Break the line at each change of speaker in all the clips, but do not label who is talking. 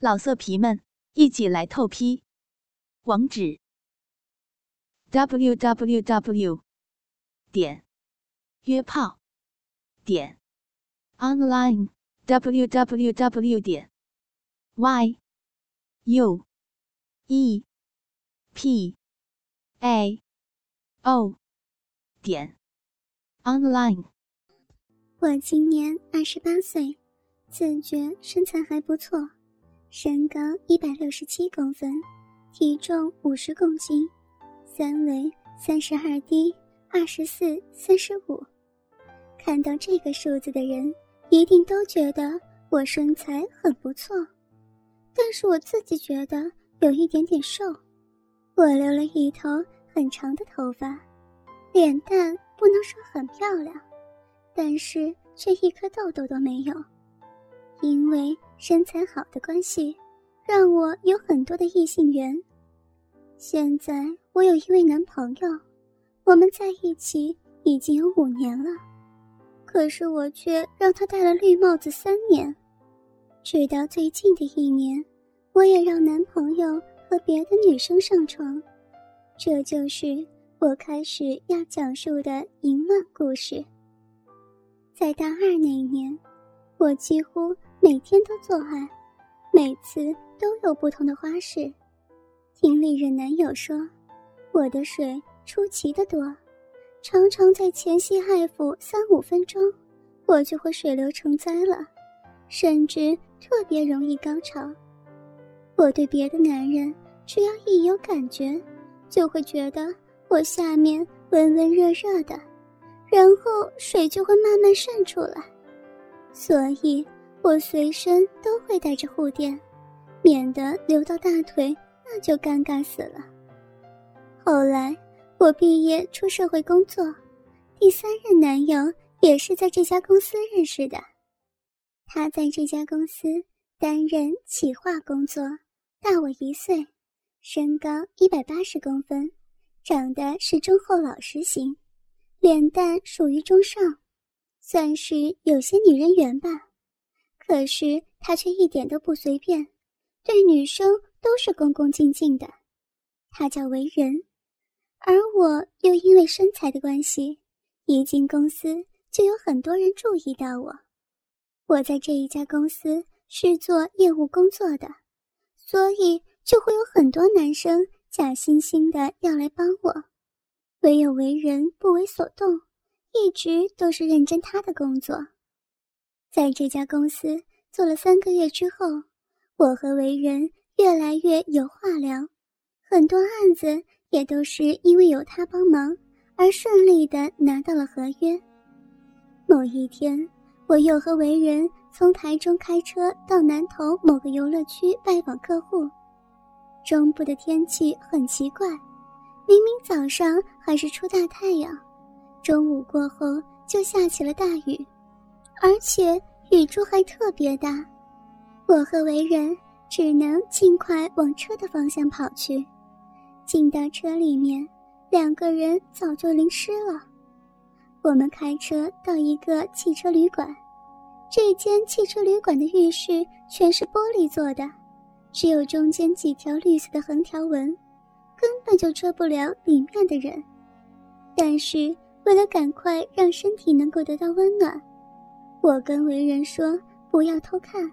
老色皮们，一起来透批！网址：w w w 点约炮点 online w w w 点 y u e p a o 点 online。
我今年二十八岁，自觉身材还不错。身高一百六十七公分，体重五十公斤，三围三十二 D 二十四三十五。看到这个数字的人，一定都觉得我身材很不错。但是我自己觉得有一点点瘦。我留了一头很长的头发，脸蛋不能说很漂亮，但是却一颗痘痘都没有。因为身材好的关系，让我有很多的异性缘。现在我有一位男朋友，我们在一起已经有五年了，可是我却让他戴了绿帽子三年。直到最近的一年，我也让男朋友和别的女生上床。这就是我开始要讲述的淫乱故事。在大二那一年，我几乎。每天都做爱，每次都有不同的花式。听丽人男友说，我的水出奇的多，常常在前戏爱抚三五分钟，我就会水流成灾了，甚至特别容易高潮。我对别的男人，只要一有感觉，就会觉得我下面温温热热的，然后水就会慢慢渗出来，所以。我随身都会带着护垫，免得流到大腿，那就尴尬死了。后来我毕业出社会工作，第三任男友也是在这家公司认识的。他在这家公司担任企划工作，大我一岁，身高一百八十公分，长得是忠厚老实型，脸蛋属于中上，算是有些女人缘吧。可是他却一点都不随便，对女生都是恭恭敬敬的。他叫为人，而我又因为身材的关系，一进公司就有很多人注意到我。我在这一家公司是做业务工作的，所以就会有很多男生假惺惺的要来帮我。唯有为人不为所动，一直都是认真他的工作。在这家公司做了三个月之后，我和为人越来越有话聊，很多案子也都是因为有他帮忙而顺利的拿到了合约。某一天，我又和为人从台中开车到南头某个游乐区拜访客户。中部的天气很奇怪，明明早上还是出大太阳，中午过后就下起了大雨。而且雨珠还特别大，我和为人只能尽快往车的方向跑去。进到车里面，两个人早就淋湿了。我们开车到一个汽车旅馆，这间汽车旅馆的浴室全是玻璃做的，只有中间几条绿色的横条纹，根本就遮不了里面的人。但是为了赶快让身体能够得到温暖。我跟为人说不要偷看，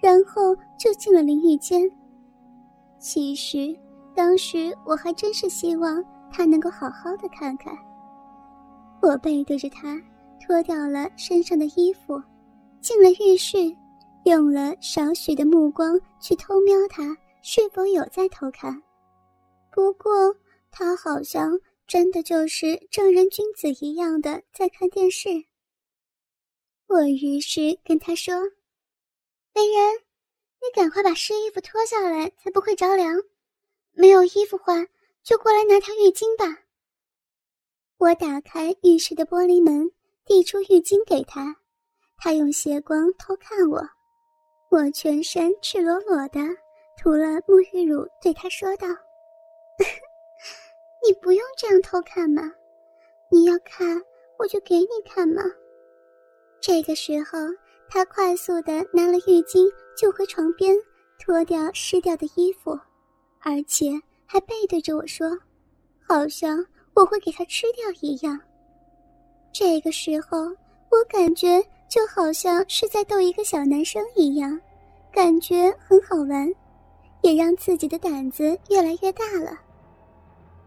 然后就进了淋浴间。其实当时我还真是希望他能够好好的看看。我背对着他，脱掉了身上的衣服，进了浴室，用了少许的目光去偷瞄他是否有在偷看。不过他好像真的就是正人君子一样的在看电视。我于是跟他说：“美人，你赶快把湿衣服脱下来，才不会着凉。没有衣服换，就过来拿条浴巾吧。”我打开浴室的玻璃门，递出浴巾给他。他用斜光偷看我，我全身赤裸裸的，涂了沐浴乳，对他说道：“ 你不用这样偷看嘛，你要看我就给你看嘛。”这个时候，他快速的拿了浴巾就回床边，脱掉湿掉的衣服，而且还背对着我说，好像我会给他吃掉一样。这个时候，我感觉就好像是在逗一个小男生一样，感觉很好玩，也让自己的胆子越来越大了。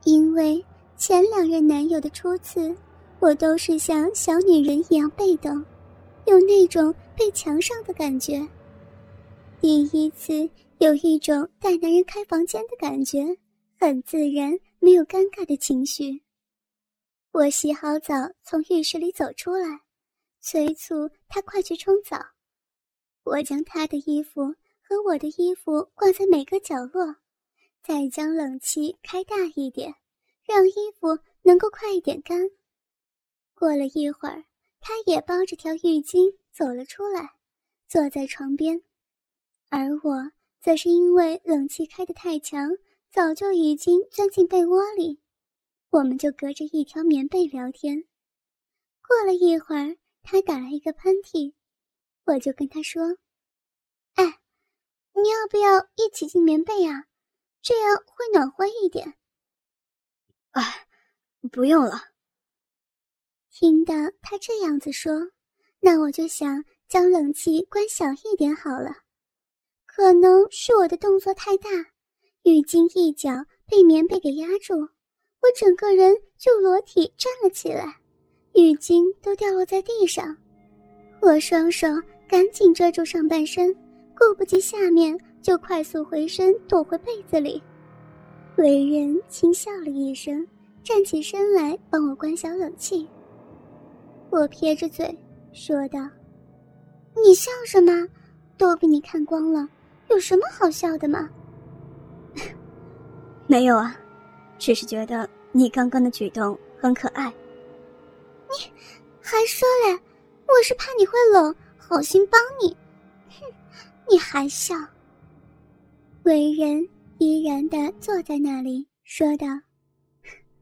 因为前两任男友的初次，我都是像小女人一样被动，有那种被强上的感觉。第一次有一种带男人开房间的感觉，很自然，没有尴尬的情绪。我洗好澡，从浴室里走出来，催促他快去冲澡。我将他的衣服和我的衣服挂在每个角落，再将冷气开大一点，让衣服能够快一点干。过了一会儿，他也包着条浴巾走了出来，坐在床边，而我则是因为冷气开得太强，早就已经钻进被窝里。我们就隔着一条棉被聊天。过了一会儿，他打了一个喷嚏，我就跟他说：“哎，你要不要一起进棉被啊？这样会暖和一点。”“
哎，不用了。”
听到他这样子说，那我就想将冷气关小一点好了。可能是我的动作太大，浴巾一角被棉被给压住。我整个人就裸体站了起来，浴巾都掉落在地上。我双手赶紧遮住上半身，顾不及下面，就快速回身躲回被子里。为人轻笑了一声，站起身来帮我关小冷气。我撇着嘴说道：“你笑什么？都被你看光了，有什么好笑的吗？”
没有啊。只是觉得你刚刚的举动很可爱。
你还说嘞？我是怕你会冷，好心帮你。哼，你还笑。伟人依然的坐在那里，说道：“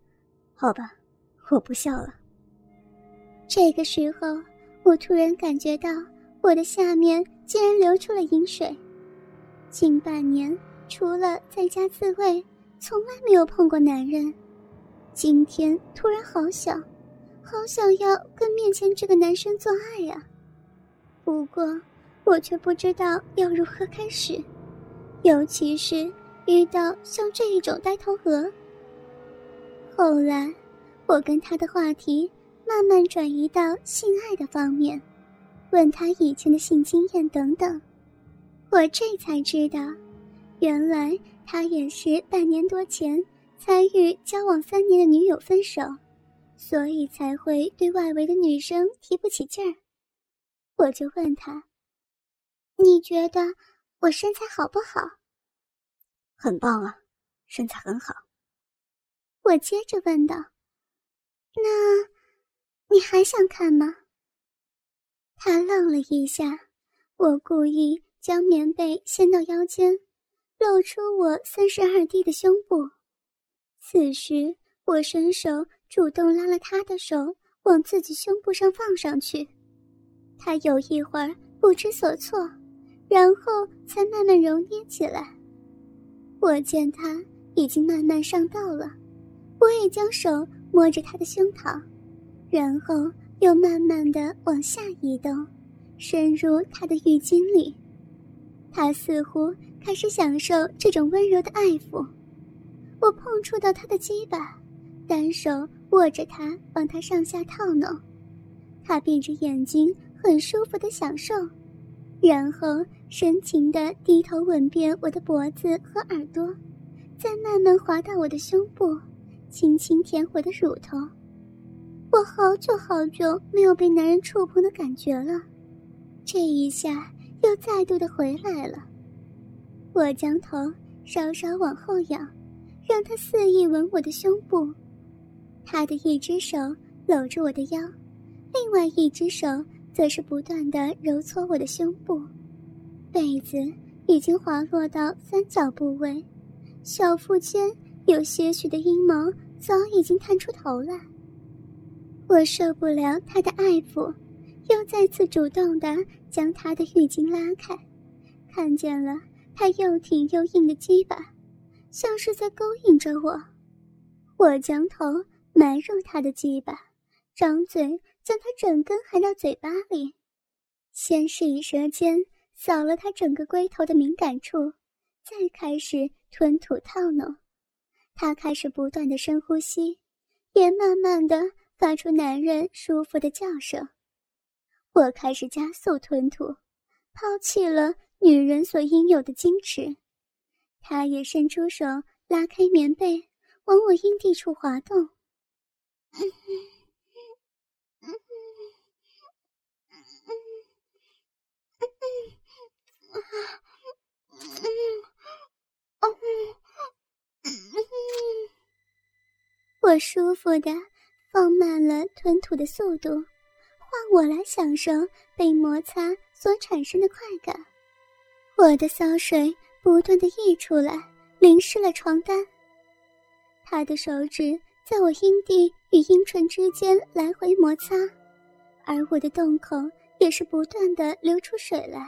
好吧，我不笑了。”
这个时候，我突然感觉到我的下面竟然流出了饮水。近半年，除了在家自慰。从来没有碰过男人，今天突然好想，好想要跟面前这个男生做爱呀！不过我却不知道要如何开始，尤其是遇到像这一种呆头鹅。后来，我跟他的话题慢慢转移到性爱的方面，问他以前的性经验等等，我这才知道，原来。他也是半年多前才与交往三年的女友分手，所以才会对外围的女生提不起劲儿。我就问他：“你觉得我身材好不好？”“
很棒啊，身材很好。”
我接着问道：“那，你还想看吗？”他愣了一下，我故意将棉被掀到腰间。露出我三十二 D 的胸部，此时我伸手主动拉了他的手，往自己胸部上放上去。他有一会儿不知所措，然后才慢慢揉捏起来。我见他已经慢慢上道了，我也将手摸着他的胸膛，然后又慢慢的往下移动，深入他的浴巾里。他似乎。开始享受这种温柔的爱抚，我碰触到他的鸡巴，单手握着他，帮他上下套弄。他闭着眼睛，很舒服的享受，然后深情的低头吻遍我的脖子和耳朵，再慢慢滑到我的胸部，轻轻舔我的乳头。我好久好久没有被男人触碰的感觉了，这一下又再度的回来了。我将头稍稍往后仰，让他肆意吻我的胸部。他的一只手搂着我的腰，另外一只手则是不断的揉搓我的胸部。被子已经滑落到三角部位，小腹间有些许的阴毛早已经探出头来。我受不了他的爱抚，又再次主动的将他的浴巾拉开，看见了。他又挺又硬的鸡巴，像是在勾引着我。我将头埋入他的鸡巴，张嘴将他整根含到嘴巴里，先是以舌尖扫了他整个龟头的敏感处，再开始吞吐套弄。他开始不断的深呼吸，也慢慢的发出男人舒服的叫声。我开始加速吞吐，抛弃了女人所应有的矜持。他也伸出手拉开棉被，往我阴蒂处滑动。我舒服的放慢了吞吐的速度，换我来享受被摩擦所产生的快感。我的骚水不断的溢出来，淋湿了床单。他的手指在我阴蒂与阴唇之间来回摩擦，而我的洞口也是不断的流出水来。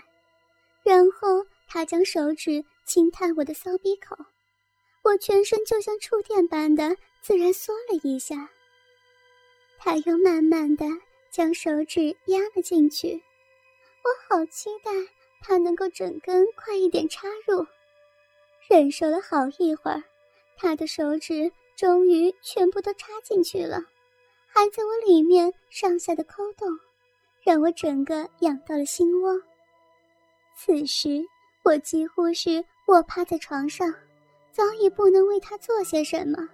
然后他将手指轻探我的骚鼻口。我全身就像触电般的自然缩了一下，他又慢慢的将手指压了进去，我好期待他能够整根快一点插入。忍受了好一会儿，他的手指终于全部都插进去了，还在我里面上下的抠动，让我整个痒到了心窝。此时我几乎是卧趴在床上。早已不能为他做些什么，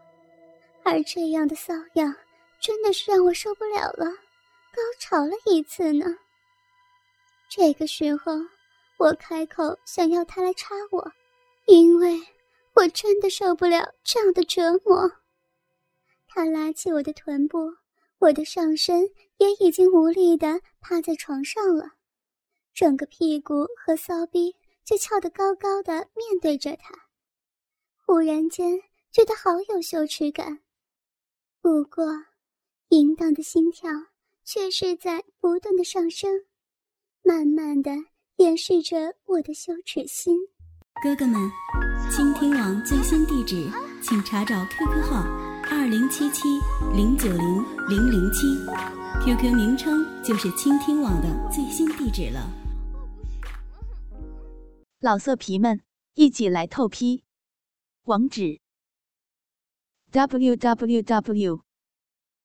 而这样的瘙痒真的是让我受不了了，高潮了一次呢。这个时候，我开口想要他来插我，因为我真的受不了这样的折磨。他拉起我的臀部，我的上身也已经无力的趴在床上了，整个屁股和骚逼就翘得高高的，面对着他。忽然间觉得好有羞耻感，不过，淫荡的心跳却是在不断的上升，慢慢的掩饰着我的羞耻心。
哥哥们，倾听网最新地址，请查找 QQ 号二零七七零九零零零七，QQ 名称就是倾听网的最新地址了。
老色皮们，一起来透批！网址：w w w